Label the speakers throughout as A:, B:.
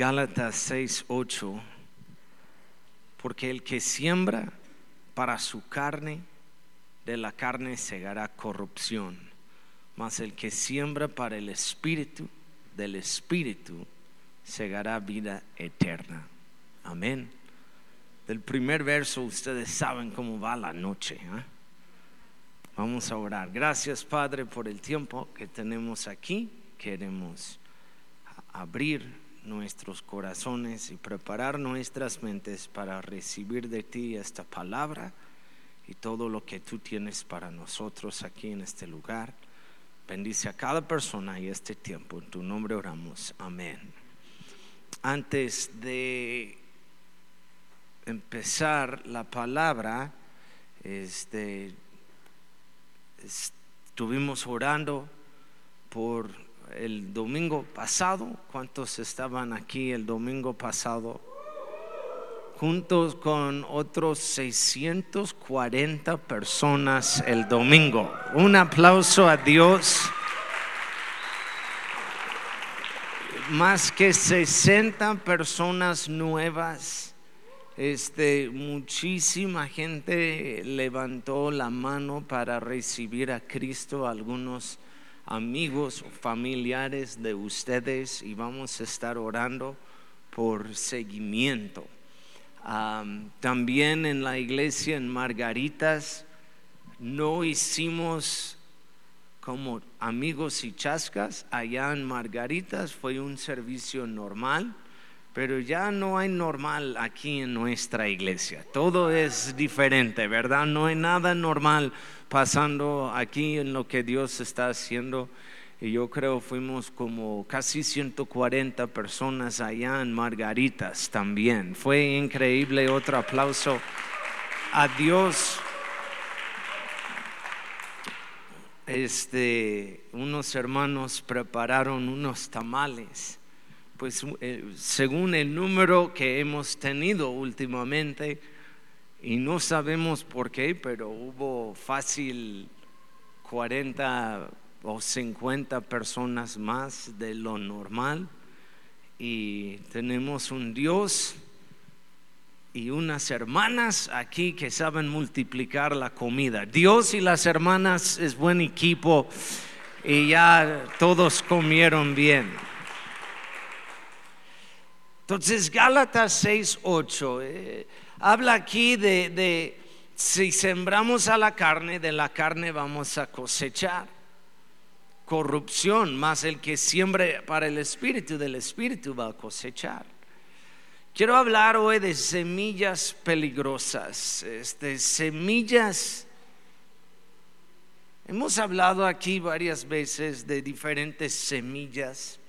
A: Gálatas 6, 8, porque el que siembra para su carne, de la carne segará corrupción, mas el que siembra para el espíritu, del espíritu segará vida eterna. Amén. Del primer verso ustedes saben cómo va la noche. ¿eh? Vamos a orar. Gracias Padre por el tiempo que tenemos aquí. Queremos abrir nuestros corazones y preparar nuestras mentes para recibir de ti esta palabra y todo lo que tú tienes para nosotros aquí en este lugar. Bendice a cada persona y este tiempo. En tu nombre oramos. Amén. Antes de empezar la palabra, este, estuvimos orando por el domingo pasado. ¿Cuántos estaban aquí el domingo pasado? Juntos con otros 640 personas el domingo. Un aplauso a Dios. Más que 60 personas nuevas. Este, muchísima gente levantó la mano para recibir a Cristo, algunos amigos o familiares de ustedes y vamos a estar orando por seguimiento. también en la iglesia en Margaritas no hicimos como amigos y chascas allá en Margaritas, fue un servicio normal, pero ya no hay normal aquí en nuestra iglesia. Todo es diferente, ¿verdad? No hay nada normal pasando aquí en lo que Dios está haciendo. Y yo creo fuimos como casi 140 personas allá en Margaritas también. Fue increíble. Otro aplauso a Dios. Este, unos hermanos prepararon unos tamales. Pues eh, según el número que hemos tenido últimamente, y no sabemos por qué, pero hubo fácil 40 o 50 personas más de lo normal. Y tenemos un Dios y unas hermanas aquí que saben multiplicar la comida. Dios y las hermanas es buen equipo y ya todos comieron bien. Entonces, Gálatas 6, 8 habla aquí de, si sembramos a la carne, de la carne vamos a cosechar corrupción, más el que siembre para el espíritu, del espíritu va a cosechar. Quiero hablar hoy de semillas peligrosas, este, semillas. Hemos hablado aquí varias veces de diferentes semillas.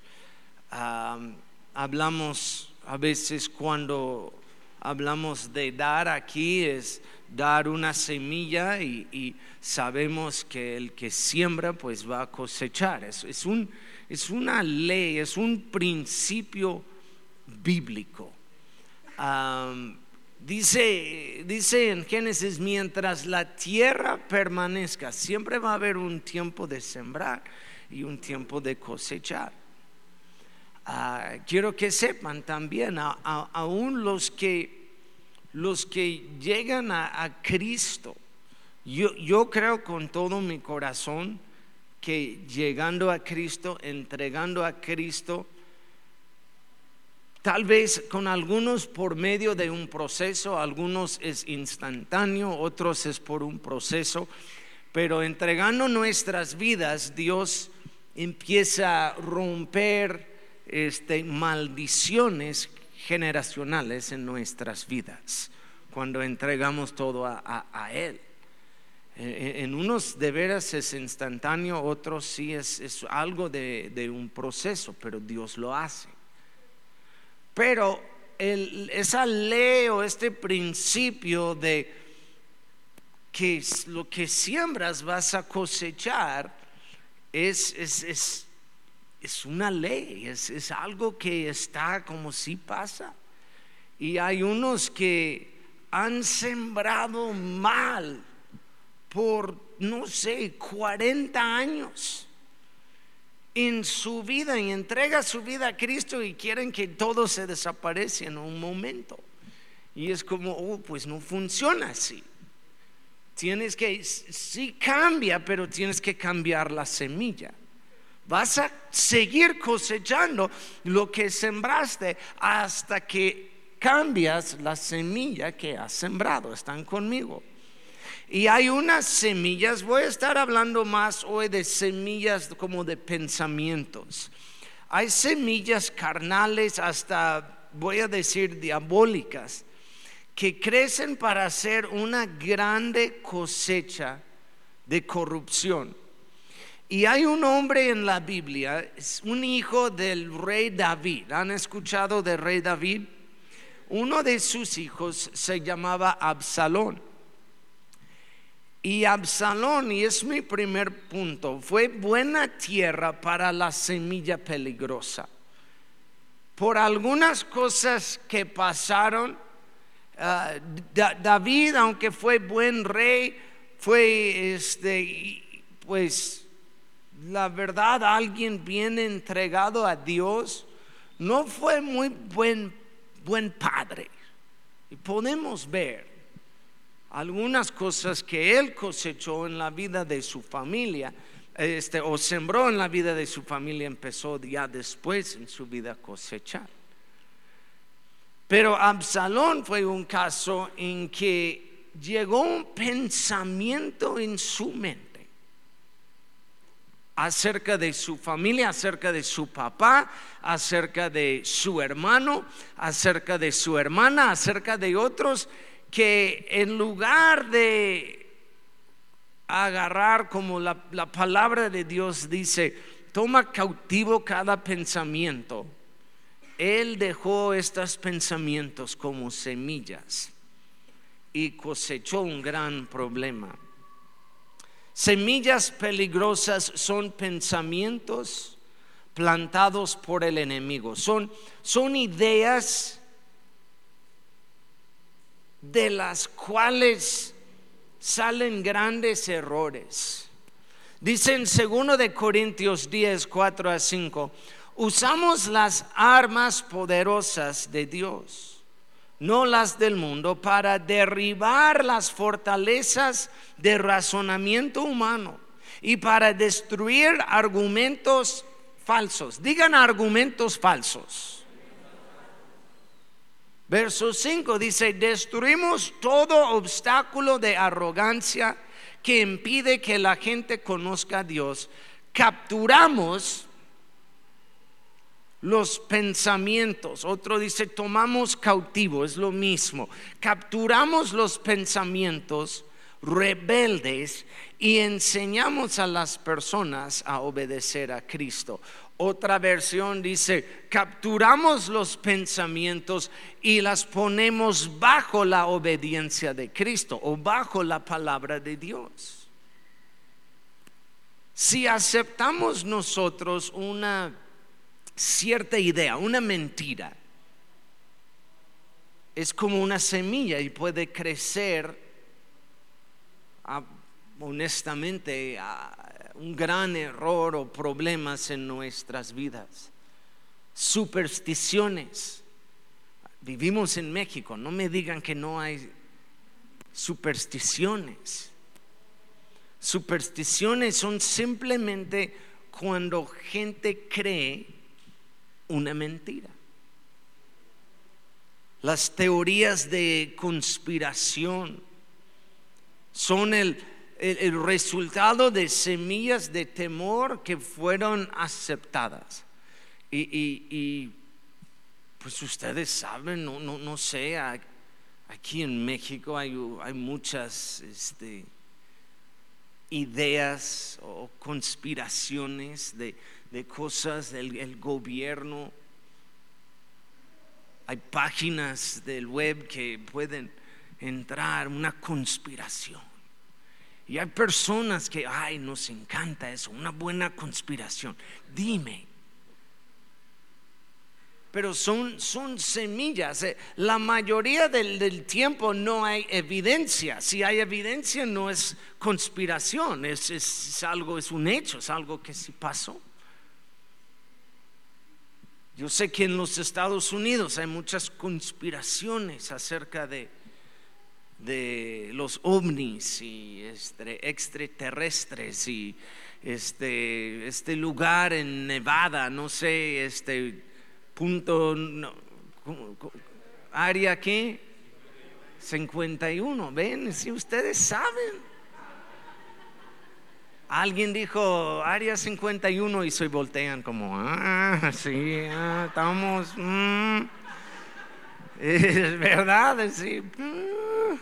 A: hablamos a veces cuando hablamos de dar aquí es dar una semilla y, sabemos que el que siembra pues va a cosechar. Es, un, es una ley, es un principio bíblico. dice, dice en Génesis, mientras la tierra permanezca, siempre va a haber un tiempo de sembrar y un tiempo de cosechar. Ah, quiero que sepan también, aún los que, los que llegan a, Cristo, yo, yo creo con todo mi corazón que llegando a Cristo, entregando a Cristo, Tal vez con algunos por medio de un proceso, algunos es instantáneo, otros es por un proceso, pero entregando nuestras vidas, Dios empieza a romper este, maldiciones generacionales en nuestras vidas cuando entregamos todo a, Él. E, e, en unos de veras es instantáneo, otros sí es, algo de, un proceso, pero Dios lo hace. Pero esa ley o este principio de que lo que siembras vas a cosechar es, es es una ley, es, algo que está como si pasa. Y hay unos que han sembrado mal por, no sé, 40 años. en su vida y entrega su vida a Cristo y quieren que todo se desaparezca en un momento. Y es como, oh, pues no funciona así. Tienes que, sí cambia, pero tienes que cambiar la semilla. Vas a seguir cosechando lo que sembraste hasta que cambias la semilla que has sembrado. ¿Están conmigo? Y hay unas semillas, voy a estar hablando más hoy de semillas como de pensamientos. Hay semillas carnales, hasta voy a decir diabólicas, que crecen para hacer una grande cosecha de corrupción. Y hay un hombre en la Biblia, es un hijo del rey David. ¿Han escuchado del rey David? Uno de sus hijos se llamaba Absalón. Y Absalón, y es mi primer punto, fue buena tierra para la semilla peligrosa. Por algunas cosas que pasaron, ah, David, aunque fue buen rey, fue este, pues la verdad, alguien bien entregado a Dios, no fue muy buen, padre. Y podemos ver algunas cosas que él cosechó en la vida de su familia, este, o sembró en la vida de su familia, empezó ya después en su vida a cosechar. Pero Absalón fue un caso en que llegó un pensamiento en su mente acerca de su familia, acerca de su papá, acerca de su hermano, acerca de su hermana, acerca de otros que en lugar de agarrar como la, palabra de Dios dice, toma cautivo cada pensamiento, Él dejó estos pensamientos como semillas y cosechó un gran problema. Semillas peligrosas son pensamientos plantados por el enemigo, son, son ideas de las cuales salen grandes errores. Dice en 2 de Corintios 10, 4 a 5, usamos las armas poderosas de Dios, no las del mundo, para derribar las fortalezas de razonamiento humano y para destruir argumentos falsos. Digan argumentos falsos Verso 5 dice, destruimos todo obstáculo de arrogancia que impide que la gente conozca a Dios. Capturamos los pensamientos. Otro dice, tomamos cautivo, es lo mismo. Capturamos los pensamientos rebeldes y enseñamos a las personas a obedecer a Cristo. Otra versión dice, capturamos los pensamientos y las ponemos bajo la obediencia de Cristo o bajo la palabra de Dios. Si aceptamos nosotros una cierta idea, una mentira, es como una semilla y puede crecer honestamente un gran error o problemas en nuestras vidas. Supersticiones. Vivimos en México, no me digan que no hay supersticiones. Supersticiones son simplemente cuando gente cree una mentira. Las teorías de conspiración son el, el, resultado de semillas de temor que fueron aceptadas. Y, pues ustedes saben, no, no, no sé, aquí en México hay, hay muchas este, ideas o conspiraciones de, cosas del gobierno. Hay páginas del web que pueden entrar, una conspiración y hay personas que, ay, nos encanta eso, una buena conspiración. Dime. Pero son, son semillas. Eh, la mayoría del, tiempo no hay evidencia. Si hay evidencia no es conspiración, es, es, algo, es un hecho, es algo que sí pasó. Yo sé que en los Estados Unidos hay muchas conspiraciones acerca de, de los ovnis y este, extraterrestres y este, este lugar en Nevada, no sé, este punto, área que 51, ven, si ustedes saben. Alguien dijo área 51 y se voltean como, ah, sí, ah, estamos, mm". es verdad, sí. Mm.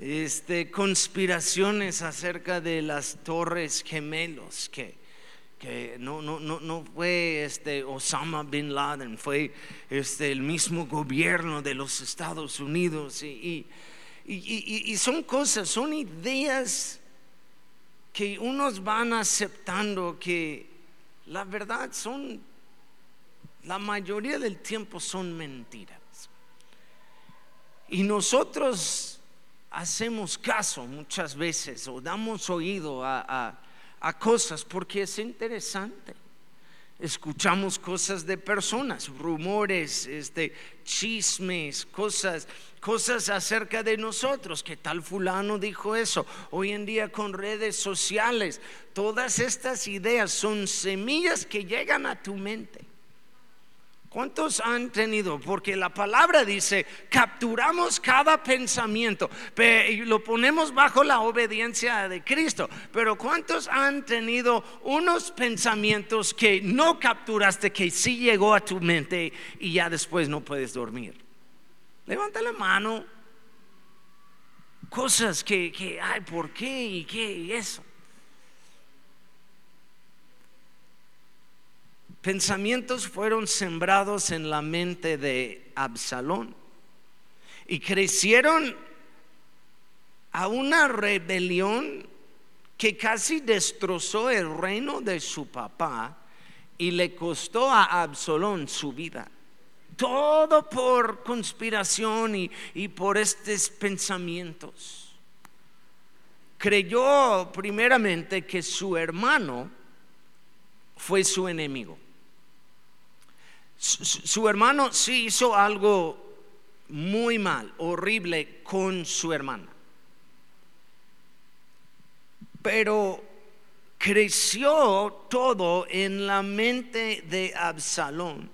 A: Este, conspiraciones acerca de las torres gemelos que, que no, no, no, no fue este Osama bin Laden, fue este, el mismo gobierno de los Estados Unidos y, y, y son cosas, son ideas que unos van aceptando que la verdad son, la mayoría del tiempo son mentiras. Y nosotros hacemos caso muchas veces o damos oído a, a cosas porque es interesante escuchamos cosas de personas, rumores, este, chismes, cosas, cosas acerca de nosotros, que tal fulano dijo eso. Hoy en día con redes sociales, todas estas ideas son semillas que llegan a tu mente. ¿Cuántos han tenido? Porque la palabra dice, capturamos cada pensamiento y lo ponemos bajo la obediencia de Cristo. Pero ¿cuántos han tenido unos pensamientos que no capturaste, que sí llegó a tu mente y ya después no puedes dormir? Levanta la mano. Cosas que, que ay, ¿por qué? ¿Y qué? Y eso. pensamientos fueron sembrados en la mente de Absalón y crecieron a una rebelión que casi destrozó el reino de su papá y le costó a Absalón su vida. Todo por conspiración y, y por estos pensamientos. Creyó primeramente que su hermano fue su enemigo su, hermano sí hizo algo muy mal, horrible con su hermana. Pero creció todo en la mente de Absalón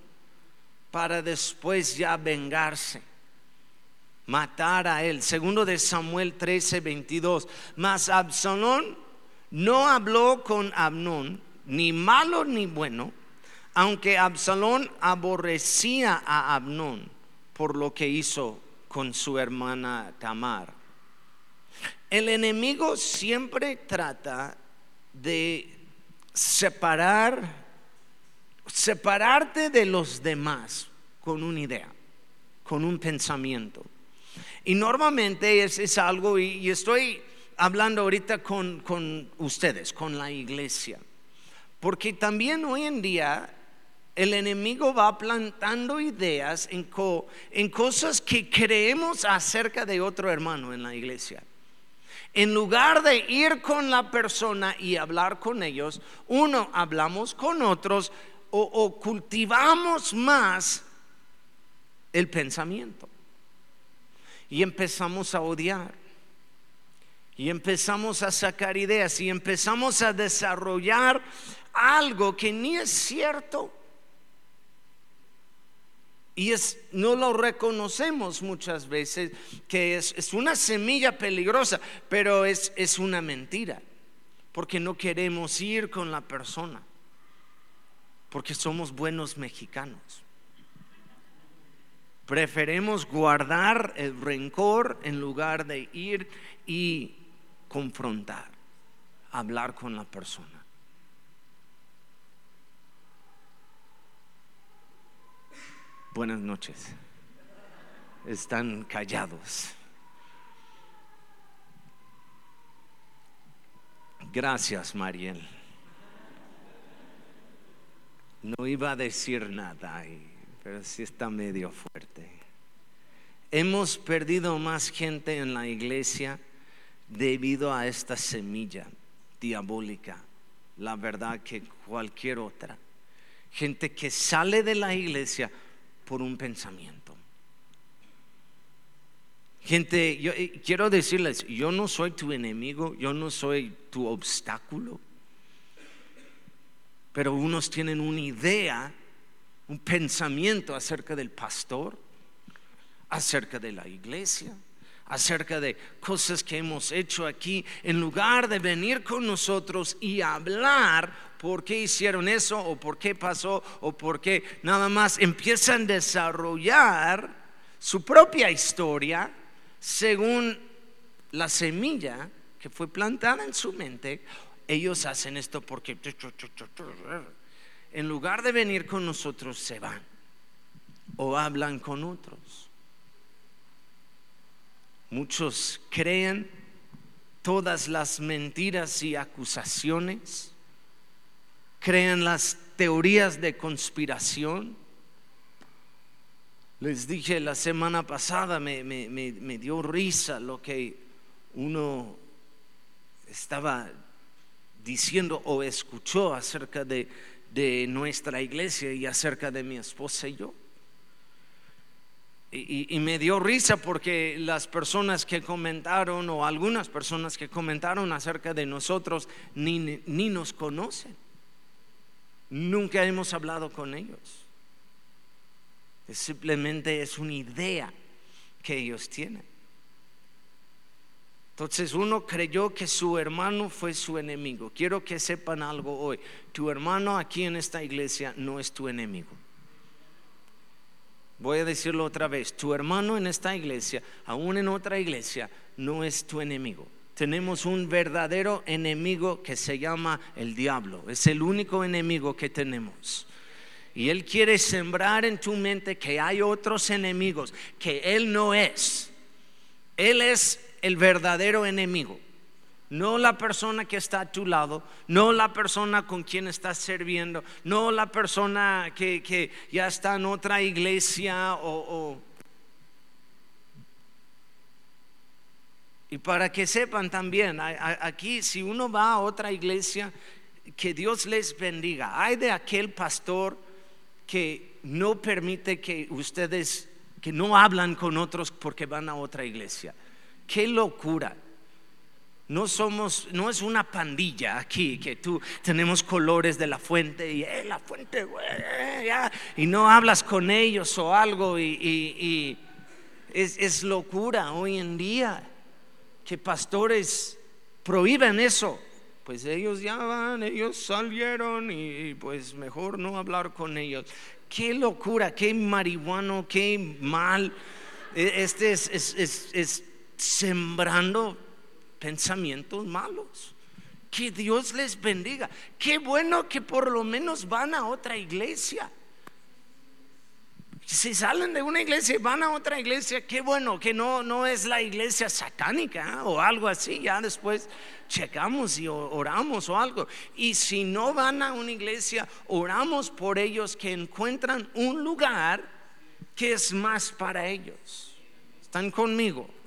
A: para después ya vengarse, matar a él. Segundo de Samuel 13, 22. Mas Absalón no habló con Abnón, ni malo ni bueno, aunque Absalón aborrecía a Abnón por lo que hizo con su hermana Tamar. El enemigo siempre trata de separar, separarte de los demás con una idea, con un pensamiento. Y normalmente es, algo, y, estoy hablando ahorita con, con ustedes, con la iglesia, porque también hoy en día el enemigo va plantando ideas en, en cosas que creemos acerca de otro hermano en la iglesia. En lugar de ir con la persona y hablar con ellos, uno, hablamos con otros o, cultivamos más el pensamiento. Y empezamos a odiar. Y empezamos a sacar ideas y empezamos a desarrollar algo que ni es cierto y es, no lo reconocemos muchas veces, que es, es una semilla peligrosa, pero es, es una mentira, porque no queremos ir con la persona, porque somos buenos mexicanos. Preferemos guardar el rencor en lugar de ir y confrontar, hablar con la persona. Buenas noches. Están callados. Gracias, Mariel. No iba a decir nada, pero sí está medio fuerte. Hemos perdido más gente en la iglesia debido a esta semilla diabólica, la verdad que cualquier otra. Gente que sale de la iglesia por un pensamiento. Gente, yo eh, quiero decirles, yo no soy tu enemigo, yo no soy tu obstáculo, pero unos tienen una idea, un pensamiento acerca del pastor, acerca de la iglesia, acerca de cosas que hemos hecho aquí, en lugar de venir con nosotros y hablar por qué hicieron eso o por qué pasó o por qué nada más empiezan a desarrollar su propia historia según la semilla que fue plantada en su mente, ellos hacen esto porque en lugar de venir con nosotros se van o hablan con otros. Muchos creen todas las mentiras y acusaciones, creen las teorías de conspiración les dije la semana pasada, me, dio risa lo que uno estaba diciendo o escuchó acerca de, nuestra iglesia y acerca de mi esposa y yo. Y, y, me dio risa porque las personas que comentaron o algunas personas que comentaron acerca de nosotros ni, ni nos conocen. Nunca hemos hablado con ellos. Simplemente es una idea que ellos tienen. Entonces uno creyó que su hermano fue su enemigo. Quiero que sepan algo hoy. Tu hermano aquí en esta iglesia no es tu enemigo. Voy a decirlo otra vez. Tu hermano en esta iglesia, aún en otra iglesia, no es tu enemigo. Tenemos un verdadero enemigo que se llama el diablo. Es el único enemigo que tenemos. Y Él quiere sembrar en tu mente que hay otros enemigos, que Él no es. Él es el verdadero enemigo. No la persona que está a tu lado, no la persona con quien estás sirviendo, no la persona que, ya está en otra iglesia o, Y para que sepan también, aquí si uno va a otra iglesia, que Dios les bendiga. Hay de aquel pastor que no permite que ustedes, que no hablan con otros porque van a otra iglesia. Qué locura. No somos, no es una pandilla aquí que tú tenemos colores de la fuente y eh, la fuente, y no hablas con ellos o algo y, es, es, locura hoy en día que pastores prohíben eso pues ellos ya van, ellos salieron y, pues mejor no hablar con ellos. Qué locura, qué marihuano, qué mal. E, este es, es sembrando pensamientos malos. Que Dios les bendiga. Qué bueno que por lo menos van a otra iglesia. Si salen de una iglesia y van a otra iglesia, qué bueno que no, no es la iglesia satánica ¿eh? o algo así. Ya después checamos y oramos o algo. Y si no van a una iglesia, oramos por ellos que encuentran un lugar que es más para ellos. ¿Están conmigo?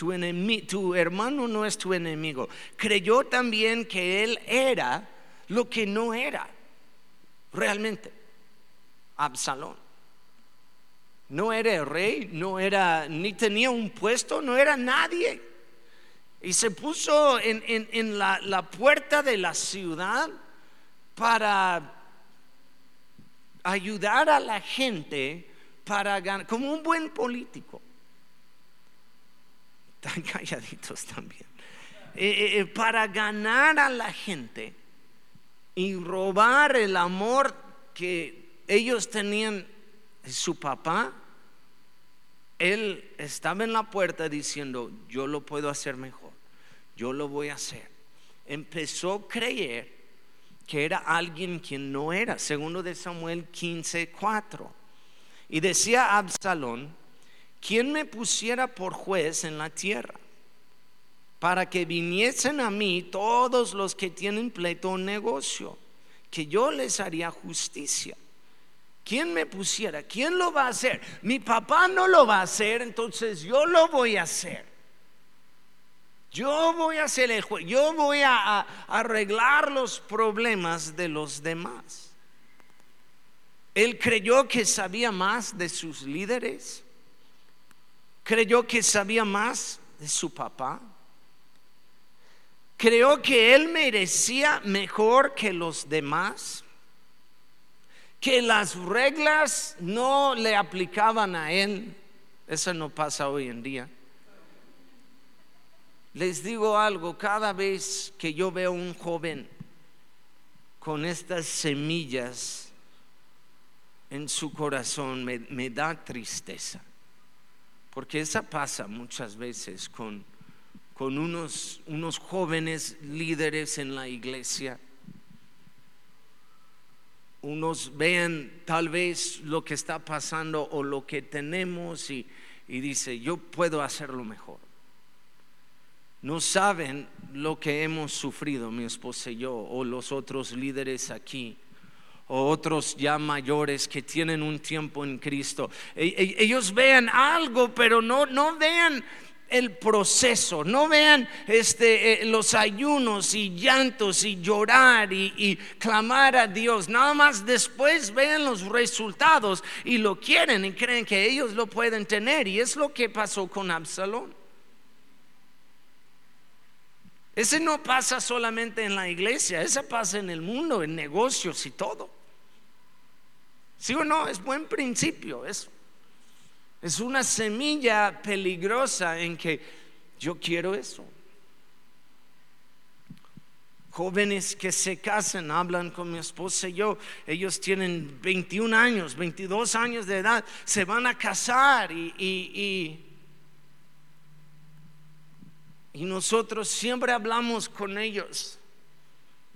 A: Tu, tu hermano no es tu enemigo. Creyó también que él era lo que no era realmente. Absalón no era rey, no era, ni tenía un puesto, no era nadie. Y se puso en, la, puerta de la ciudad para ayudar a la gente para ganar, como un buen político. Tan calladitos también. Eh, eh, eh, para ganar a la gente y robar el amor que ellos tenían su papá él estaba en la puerta diciendo, yo lo puedo hacer mejor, yo lo voy a hacer. Empezó a creer que era alguien quien no era, segundo de Samuel 15, 4. Y decía Absalón, ¿quién me pusiera por juez en la tierra? Para que viniesen a mí todos los que tienen pleito o negocio, que yo les haría justicia. ¿Quién me pusiera? ¿Quién lo va a hacer? Mi papá no lo va a hacer, entonces yo lo voy a hacer. Yo voy a hacer el juez, yo voy a, arreglar los problemas de los demás. Él creyó que sabía más de sus líderes. Creyó que sabía más de su papá. Creyó que él merecía mejor que los demás. Que las reglas no le aplicaban a él. Eso no pasa hoy en día. Les digo algo, cada vez que yo veo un joven con estas semillas en su corazón, me, da tristeza. Porque esa pasa muchas veces con, con unos, unos jóvenes líderes en la iglesia. Unos vean tal vez lo que está pasando o lo que tenemos y, y dice, yo puedo hacerlo mejor. No saben lo que hemos sufrido mi esposa y yo o los otros líderes aquí o otros ya mayores que tienen un tiempo en Cristo. E, e, ellos vean algo, pero no, no vean el proceso, no vean este, eh, los ayunos y llantos y llorar y, y, clamar a Dios, nada más después vean los resultados y lo quieren y creen que ellos lo pueden tener y es lo que pasó con Absalón. Ese no pasa solamente en la iglesia, ese pasa en el mundo, en negocios y todo. ¿Sí o no? Es buen principio eso. Es una semilla peligrosa en que yo quiero eso. Jóvenes que se casan, hablan con mi esposa y yo, ellos tienen 21 años, 22 años de edad, se van a casar y, y y nosotros siempre hablamos con ellos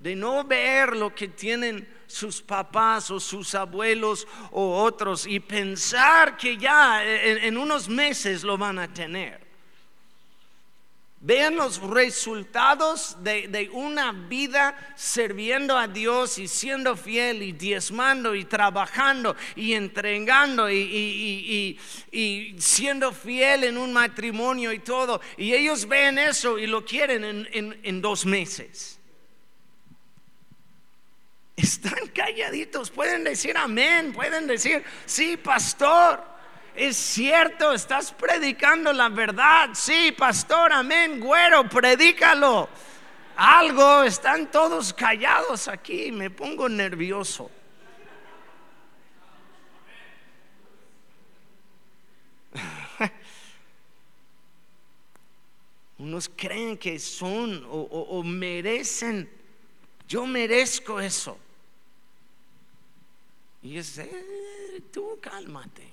A: de no ver lo que tienen sus papás o sus abuelos o otros y pensar que ya en, unos meses lo van a tener. Vean los resultados de, una vida sirviendo a Dios y siendo fiel y diezmando y trabajando y entregando y, siendo fiel en un matrimonio y todo. Y ellos ven eso y lo quieren en, en dos meses. Están calladitos, pueden decir amén, pueden decir, sí, pastor. Es cierto, estás predicando la verdad. Sí, pastor, amén, güero, predícalo. Algo, están todos callados aquí, me pongo nervioso. Unos creen que son o, merecen. Yo merezco eso. Y es, eh, tú cálmate.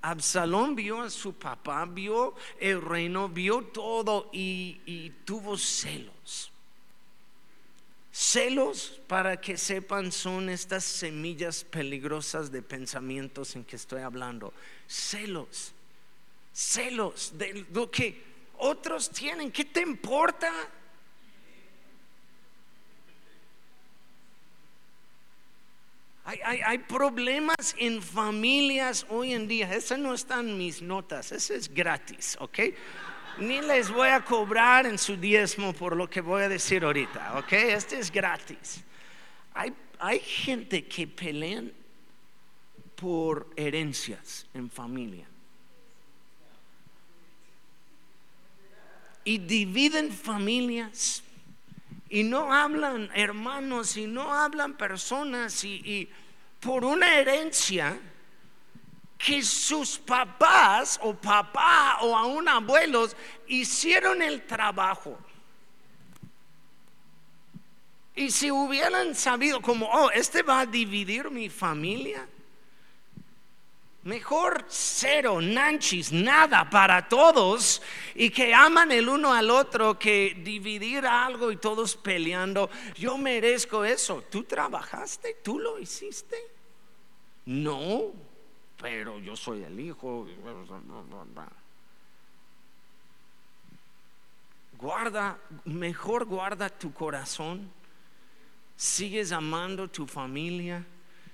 A: Absalón vio a su papá, vio el reino, vio todo y, tuvo celos. Celos, para que sepan, son estas semillas peligrosas de pensamientos en que estoy hablando. Celos, celos de lo que otros tienen. ¿Qué te importa? Hay, problemas en familias hoy en día. Esas no están mis notas, eso es gratis, ¿ok? Ni les voy a cobrar en su diezmo por lo que voy a decir ahorita, ¿ok? Este es gratis. Hay, hay gente que pelean por herencias en familia. Y dividen familias y no hablan hermanos y no hablan personas y, por una herencia que sus papás o papá o aún abuelos hicieron el trabajo. Y si hubieran sabido como, oh, este va a dividir mi familia, Mejor cero, nanchis, nada para todos y que aman el uno al otro que dividir algo y todos peleando. Yo merezco eso. ¿Tú trabajaste? ¿Tú lo hiciste? No, pero yo soy el hijo. Guarda, mejor guarda tu corazón. Sigues amando tu familia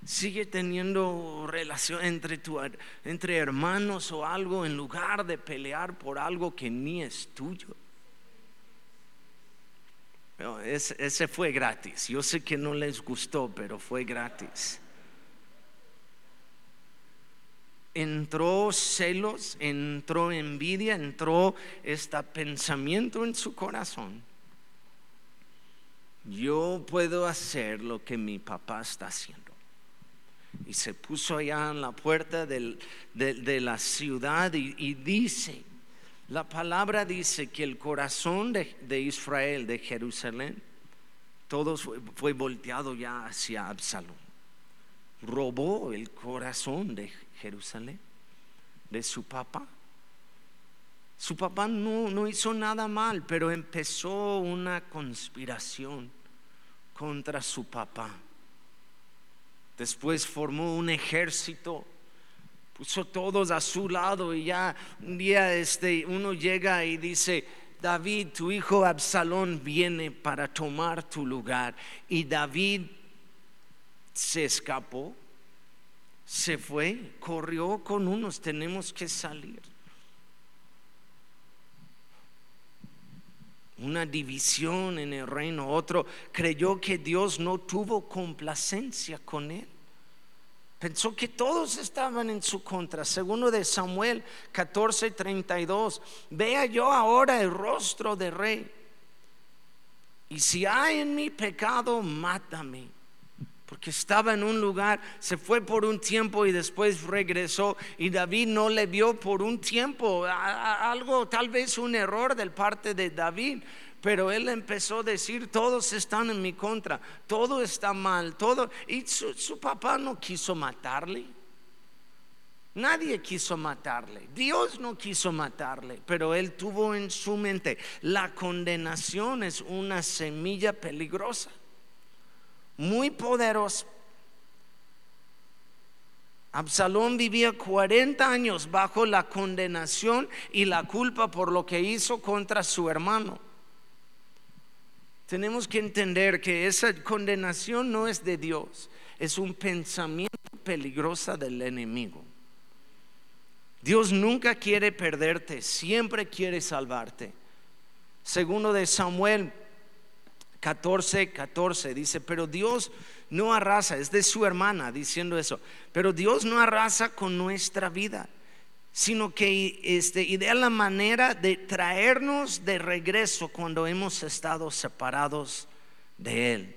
A: Sigue teniendo relación entre, tu, entre hermanos o algo en lugar de pelear por algo que ni es tuyo. ese, ese fue gratis. Yo sé que no les gustó, pero fue gratis. entró celos, entró envidia, entró este pensamiento en su corazón. Yo puedo hacer lo que mi papá está haciendo. Y se puso allá en la puerta de, la ciudad y, dice, la palabra dice que el corazón de, Israel, de Jerusalén, todo fue volteado ya hacia Absalón robó el corazón de Jerusalén, de su papá. Su papá no, no hizo nada mal, pero empezó una conspiración contra su papá. Después formó un ejército, puso todos a su lado y ya un día este, uno llega y dice, David, tu hijo Absalón viene para tomar tu lugar. Y David se escapó, se fue, corrió con unos, tenemos que salir. Una división en el reino, otro creyó que Dios no tuvo complacencia con él. Pensó que todos estaban en su contra. Segundo de Samuel 14:32. Vea yo ahora el rostro del rey. Y si hay en mi pecado, mátame porque estaba en un lugar, se fue por un tiempo y después regresó y David no le vio por un tiempo, algo tal vez un error del parte de David, pero él empezó a decir, todos están en mi contra, todo está mal, todo, y su, su papá no quiso matarle. Nadie quiso matarle, Dios no quiso matarle, pero él tuvo en su mente, la condenación es una semilla peligrosa muy poderoso. Absalón vivía 40 años bajo la condenación y la culpa por lo que hizo contra su hermano. Tenemos que entender que esa condenación no es de Dios, es un pensamiento peligroso del enemigo. Dios nunca quiere perderte, siempre quiere salvarte. Segundo de Samuel 14, 14 dice, pero Dios no arrasa, es de su hermana diciendo eso, pero Dios no arrasa con nuestra vida, sino que este, idea la manera de traernos de regreso cuando hemos estado separados de Él.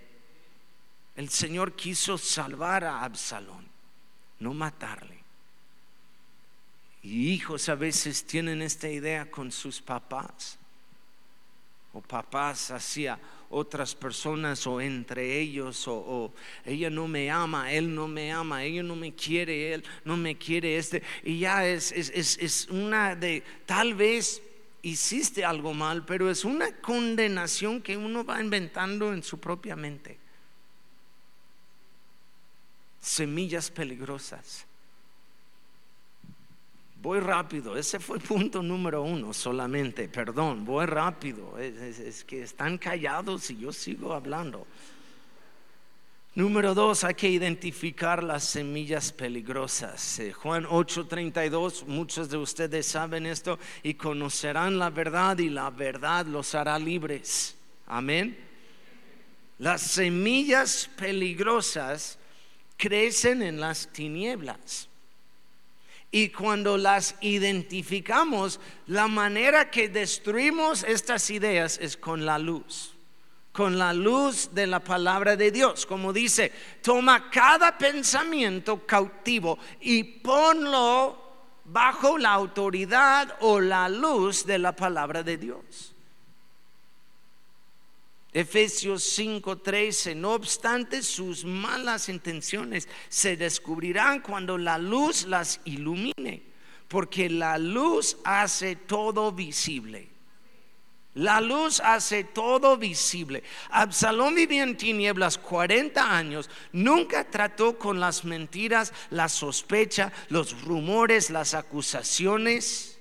A: El Señor quiso salvar a Absalón, no matarle. Y hijos a veces tienen esta idea con sus papás, o papás hacia otras personas o entre ellos o, ella no me ama, él no me ama, ella no me quiere, él no me quiere este. Y ya es, es, es una de, tal vez hiciste algo mal, pero es una condenación que uno va inventando en su propia mente. Semillas peligrosas. Voy rápido, ese fue punto número uno solamente, perdón, voy rápido, es, que están callados y yo sigo hablando. Número dos, hay que identificar las semillas peligrosas. Eh, Juan 8:32, muchos de ustedes saben esto y conocerán la verdad y la verdad los hará libres. Amén. Las semillas peligrosas crecen en las tinieblas. Y cuando las identificamos, la manera que destruimos estas ideas es con la luz, con la luz de la palabra de Dios. Como dice, toma cada pensamiento cautivo y ponlo bajo la autoridad o la luz de la palabra de Dios. Efesios 5:13, no obstante sus malas intenciones se descubrirán cuando la luz las ilumine, porque la luz hace todo visible. La luz hace todo visible. Absalón vivía en tinieblas 40 años, nunca trató con las mentiras, la sospecha, los rumores, las acusaciones.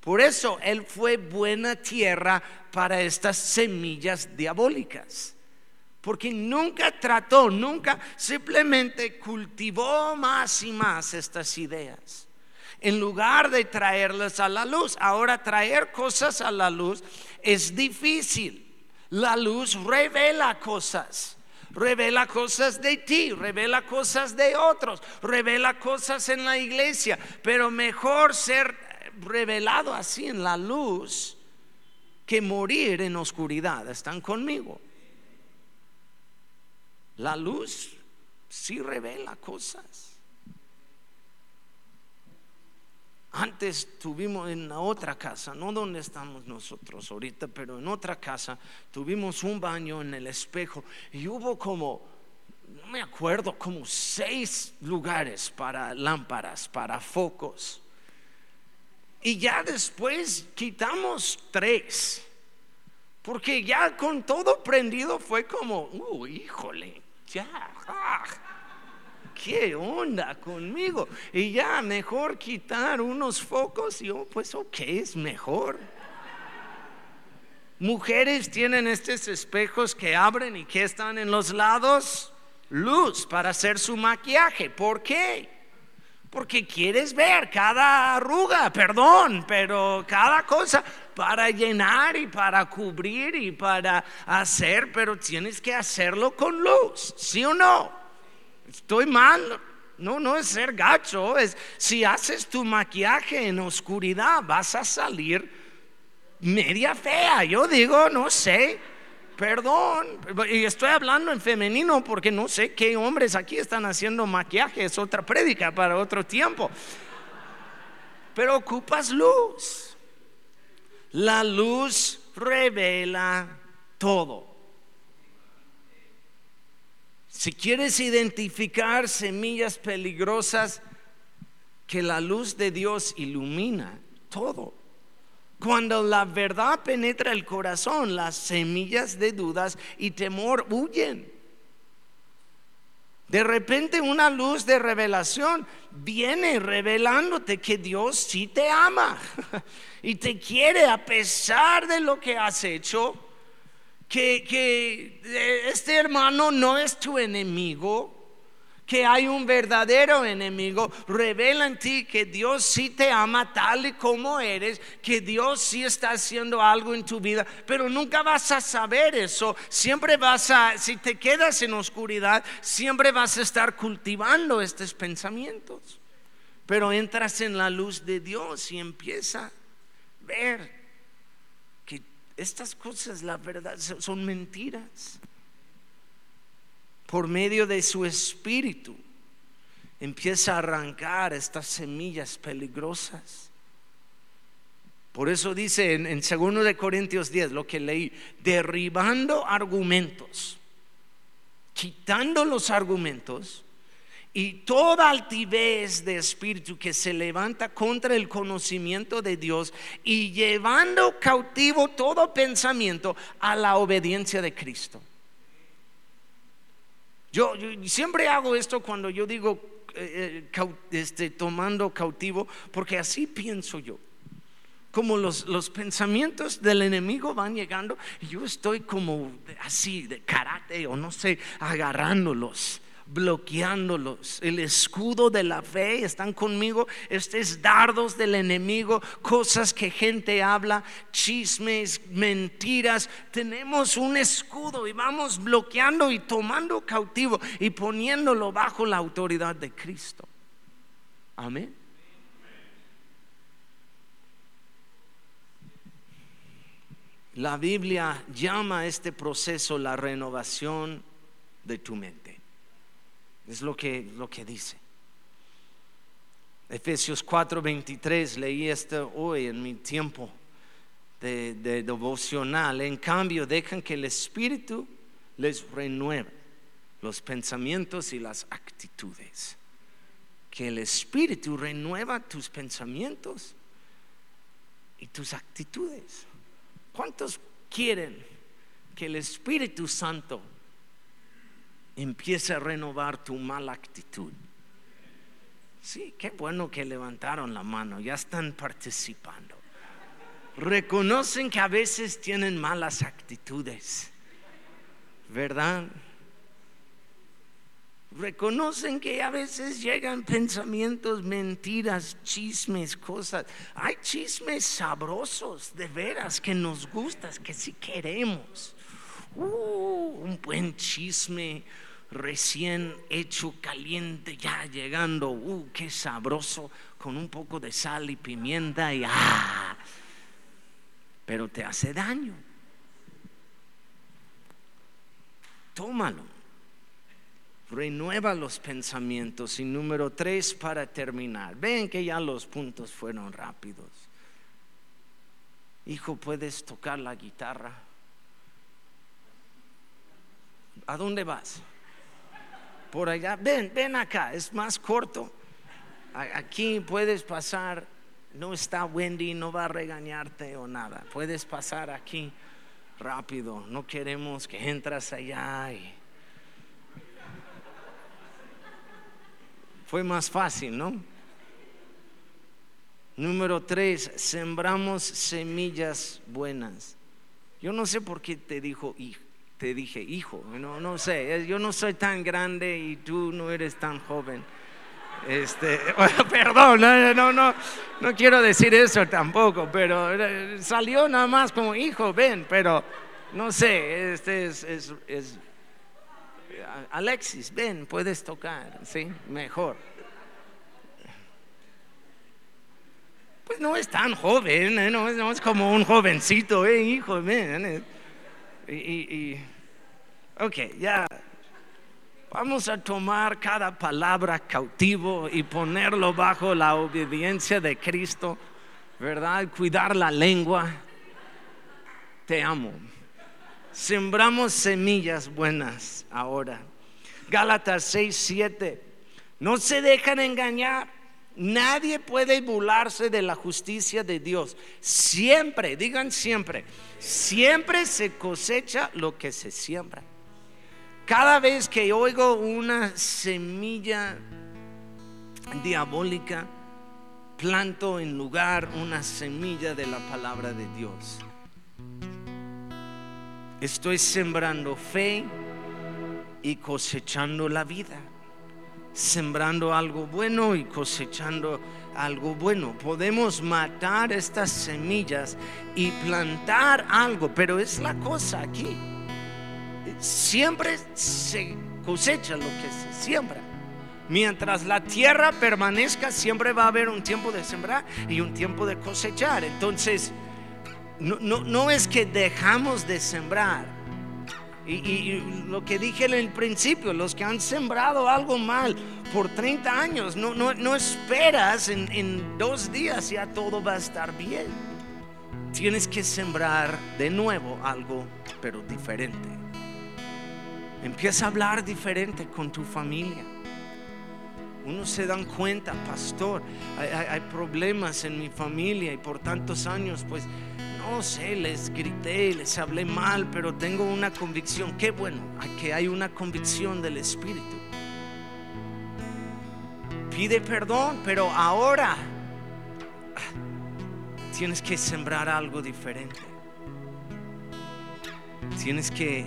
A: Por eso Él fue buena tierra para estas semillas diabólicas. Porque nunca trató, nunca simplemente cultivó más y más estas ideas. En lugar de traerlas a la luz, ahora traer cosas a la luz es difícil. La luz revela cosas. Revela cosas de ti, revela cosas de otros, revela cosas en la iglesia, pero mejor ser revelado así en la luz que morir en oscuridad. ¿Están conmigo? La luz sí revela cosas. Antes tuvimos en la otra casa, no donde estamos nosotros ahorita, pero en otra casa tuvimos un baño en el espejo y hubo como, no me acuerdo, como seis lugares para lámparas, para focos. Y ya después quitamos tres, porque ya con todo prendido fue como, uh, híjole, ya. Ah. ¿qué onda conmigo? Y ya mejor quitar unos focos. Y yo, pues ok, es mejor. Mujeres tienen estos espejos que abren y que están en los lados. Luz para hacer su maquillaje. ¿Por qué? Porque quieres ver cada arruga, perdón, pero cada cosa para llenar y para cubrir y para hacer, pero tienes que hacerlo con luz, ¿sí o no? Estoy mal. No, no es ser gacho, es si haces tu maquillaje en oscuridad vas a salir media fea. Yo digo, no sé, perdón, y estoy hablando en femenino porque no sé qué hombres aquí están haciendo maquillaje, es otra prédica para otro tiempo. Pero ocupas luz. La luz revela todo. Si quieres identificar semillas peligrosas, que la luz de Dios ilumina todo. Cuando la verdad penetra el corazón, las semillas de dudas y temor huyen. De repente una luz de revelación viene revelándote que Dios sí te ama y te quiere a pesar de lo que has hecho que, eh, este hermano no es tu enemigo, que hay un verdadero enemigo, revela en ti que Dios sí te ama tal y como eres, que Dios sí está haciendo algo en tu vida, pero nunca vas a saber eso. Siempre vas a, si te quedas en oscuridad, siempre vas a estar cultivando estos pensamientos. Pero entras en la luz de Dios y empieza a ver estas cosas, la verdad, son mentiras. Por medio de su espíritu empieza a arrancar estas semillas peligrosas. Por eso dice en, en 2 de Corintios 10, lo que leí, derribando argumentos, quitando los argumentos y toda altivez de espíritu que se levanta contra el conocimiento de Dios y llevando cautivo todo pensamiento a la obediencia de Cristo. Yo, siempre hago esto cuando yo digo eh, eh, este, tomando cautivo, porque así pienso yo. Como los, los pensamientos del enemigo van llegando, yo estoy como así de karate o no sé, agarrándolos bloqueándolos. El escudo de la fe están conmigo. Estos dardos del enemigo, cosas que gente habla, chismes, mentiras. Tenemos un escudo y vamos bloqueando y tomando cautivo y poniéndolo bajo la autoridad de Cristo. Amén. La Biblia llama a este proceso la renovación de tu mente. Es lo que, lo que dice. Efesios 4:23, leí esto hoy en mi tiempo de, de, devocional. En cambio, dejan que el Espíritu les renueve los pensamientos y las actitudes. Que el Espíritu renueva tus pensamientos y tus actitudes. ¿Cuántos quieren que el Espíritu Santo empieza a renovar tu mala actitud. Sí, qué bueno que levantaron la mano, ya están participando. Reconocen que a veces tienen malas actitudes, ¿verdad? Reconocen que a veces llegan pensamientos, mentiras, chismes, cosas. Hay chismes sabrosos, de veras, que nos gustan, que si queremos uh, un buen chisme recién hecho, caliente, ya llegando, uh, qué sabroso, con un poco de sal y pimienta y ah, pero te hace daño. Tómalo. Renueva los pensamientos. Y número tres, para terminar. Ven que ya los puntos fueron rápidos. Hijo, ¿puedes tocar la guitarra? ¿A dónde vas? Por allá. Ven, ven acá. Es más corto. Aquí puedes pasar. No está Wendy, no va a regañarte o nada. Puedes pasar aquí rápido. No queremos que entras allá fue más fácil, ¿no? Número tres, sembramos semillas buenas. Yo no sé por qué te dijo te dije hijo, no, no sé, yo no soy tan grande y tú no eres tan joven. Este, perdón, no, no, no, no quiero decir eso tampoco, pero eh, salió nada más como hijo, ven, pero no sé, este es, es, es Alexis, ven, puedes tocar, sí, mejor. Pues no es tan joven, ¿eh? no, es como un jovencito, eh, hijo, ven. Y, y, ok, ya Vamos a tomar cada palabra cautivo y ponerlo bajo la obediencia de Cristo, ¿verdad? Cuidar la lengua. Te amo. Sembramos semillas buenas ahora. Gálatas 6, 7. No se dejan engañar. Nadie puede burlarse de la justicia de Dios. Siempre, digan siempre, siempre se cosecha lo que se siembra. Cada vez que oigo una semilla diabólica, planto en lugar una semilla de la palabra de Dios. Estoy sembrando fe y cosechando la vida. Sembrando algo bueno y cosechando algo bueno. Podemos matar estas semillas y plantar algo, pero es la cosa aquí siempre se cosecha lo que se siembra. Mientras la tierra permanezca, siempre va a haber un tiempo de sembrar y un tiempo de cosechar. Entonces, no, es que dejamos de sembrar. Y, lo que dije en el principio, los que han sembrado algo mal por 30 años, no, esperas en, en dos días ya todo va a estar bien. Tienes que sembrar de nuevo algo, pero diferente. Empieza a hablar diferente con tu familia. Uno se dan cuenta, pastor, hay, problemas en mi familia y por tantos años, pues, no sé, les grité, les hablé mal, pero tengo una convicción. Qué bueno, que hay una convicción del Espíritu. Pide perdón, pero ahora tienes que sembrar algo diferente. Tienes que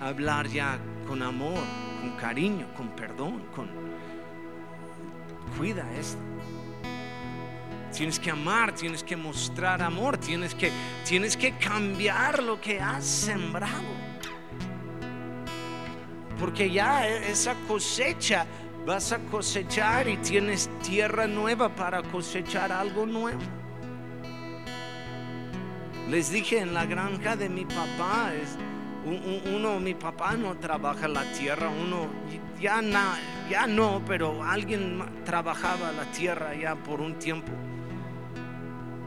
A: hablar ya con amor, con cariño, con perdón, con cuida esto. Tienes que amar, tienes que mostrar amor, tienes que tienes que cambiar lo que has sembrado. Porque ya e, esa cosecha vas a cosechar y tienes tierra nueva para cosechar algo nuevo. Les dije en la granja de mi papá, es, uno, mi papá no trabaja la tierra, uno ya, ya no, pero alguien trabajaba la tierra ya por un tiempo.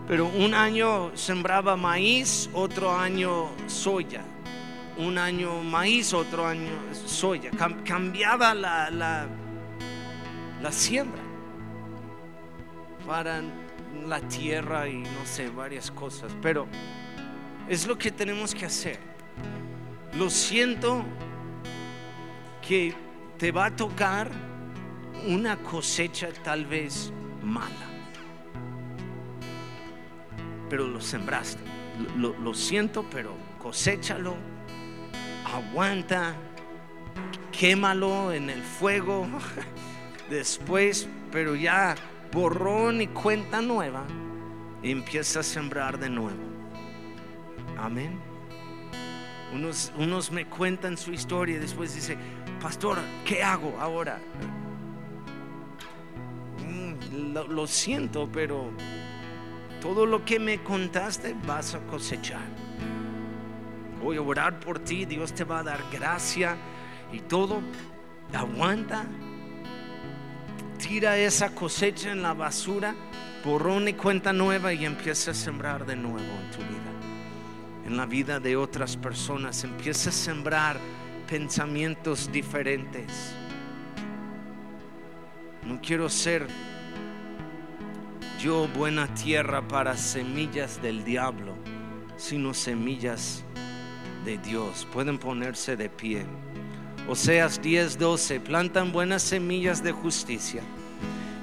A: Pero un año sembraba maíz, otro año soya. Un año maíz, otro año soya. cambiaba la, la, la siembra para la tierra y no sé, varias cosas. Pero es lo que tenemos que hacer. Lo siento que te va a tocar una cosecha tal vez mala. Pero lo sembraste. Lo, siento, pero cosechalo. Aguanta. Quémalo en el fuego. Después, pero ya borrón y cuenta nueva. Empieza a sembrar de nuevo. Amén. Unos, unos me cuentan su historia y después dice, pastor, ¿qué hago ahora? Mm, lo siento, pero todo lo que me contaste vas a cosechar. Voy a orar por ti, Dios te va a dar gracia y todo. Aguanta, tira esa cosecha en la basura, borrón y cuenta nueva y empieza a sembrar de nuevo en tu vida en la vida de otras personas. Empieza a sembrar pensamientos diferentes. No quiero ser yo buena tierra para semillas del diablo, sino semillas de Dios. Pueden ponerse de pie. Oseas 10:12, plantan buenas semillas de justicia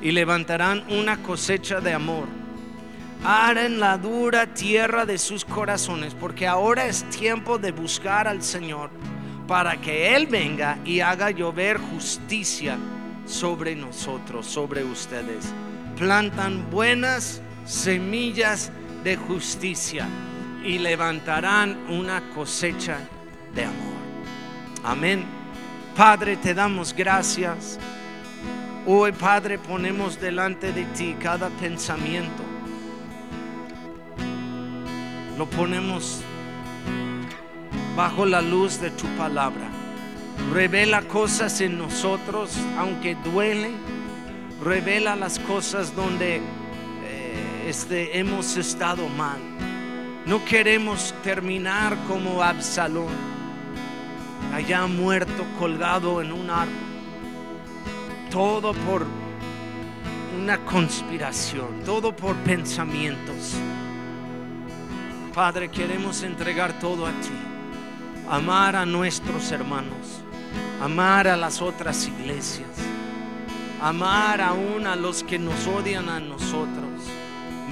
A: y levantarán una cosecha de amor en la dura tierra de sus corazones, porque ahora es tiempo de buscar al Señor para que Él venga y haga llover justicia sobre nosotros, sobre ustedes. Plantan buenas semillas de justicia y levantarán una cosecha de amor. Amén. Padre, te damos gracias. Hoy, Padre, ponemos delante de ti cada pensamiento lo ponemos bajo la luz de tu palabra. Revela cosas en nosotros, aunque duele. Revela las cosas donde eh, este, hemos estado mal. No queremos terminar como Absalón, allá muerto, colgado en un árbol. Todo por una conspiración, todo por pensamientos. Padre, queremos entregar todo a ti. Amar a nuestros hermanos. Amar a las otras iglesias. Amar aún a los que nos odian a nosotros.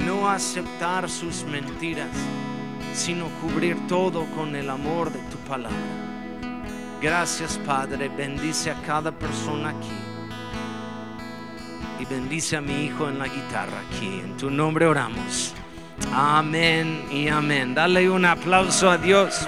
A: No aceptar sus mentiras, sino cubrir todo con el amor de tu palabra. Gracias Padre, bendice a cada persona aquí. Y bendice a mi hijo en la guitarra aquí. En tu nombre oramos. Amén y amén. Dale un aplauso a Dios.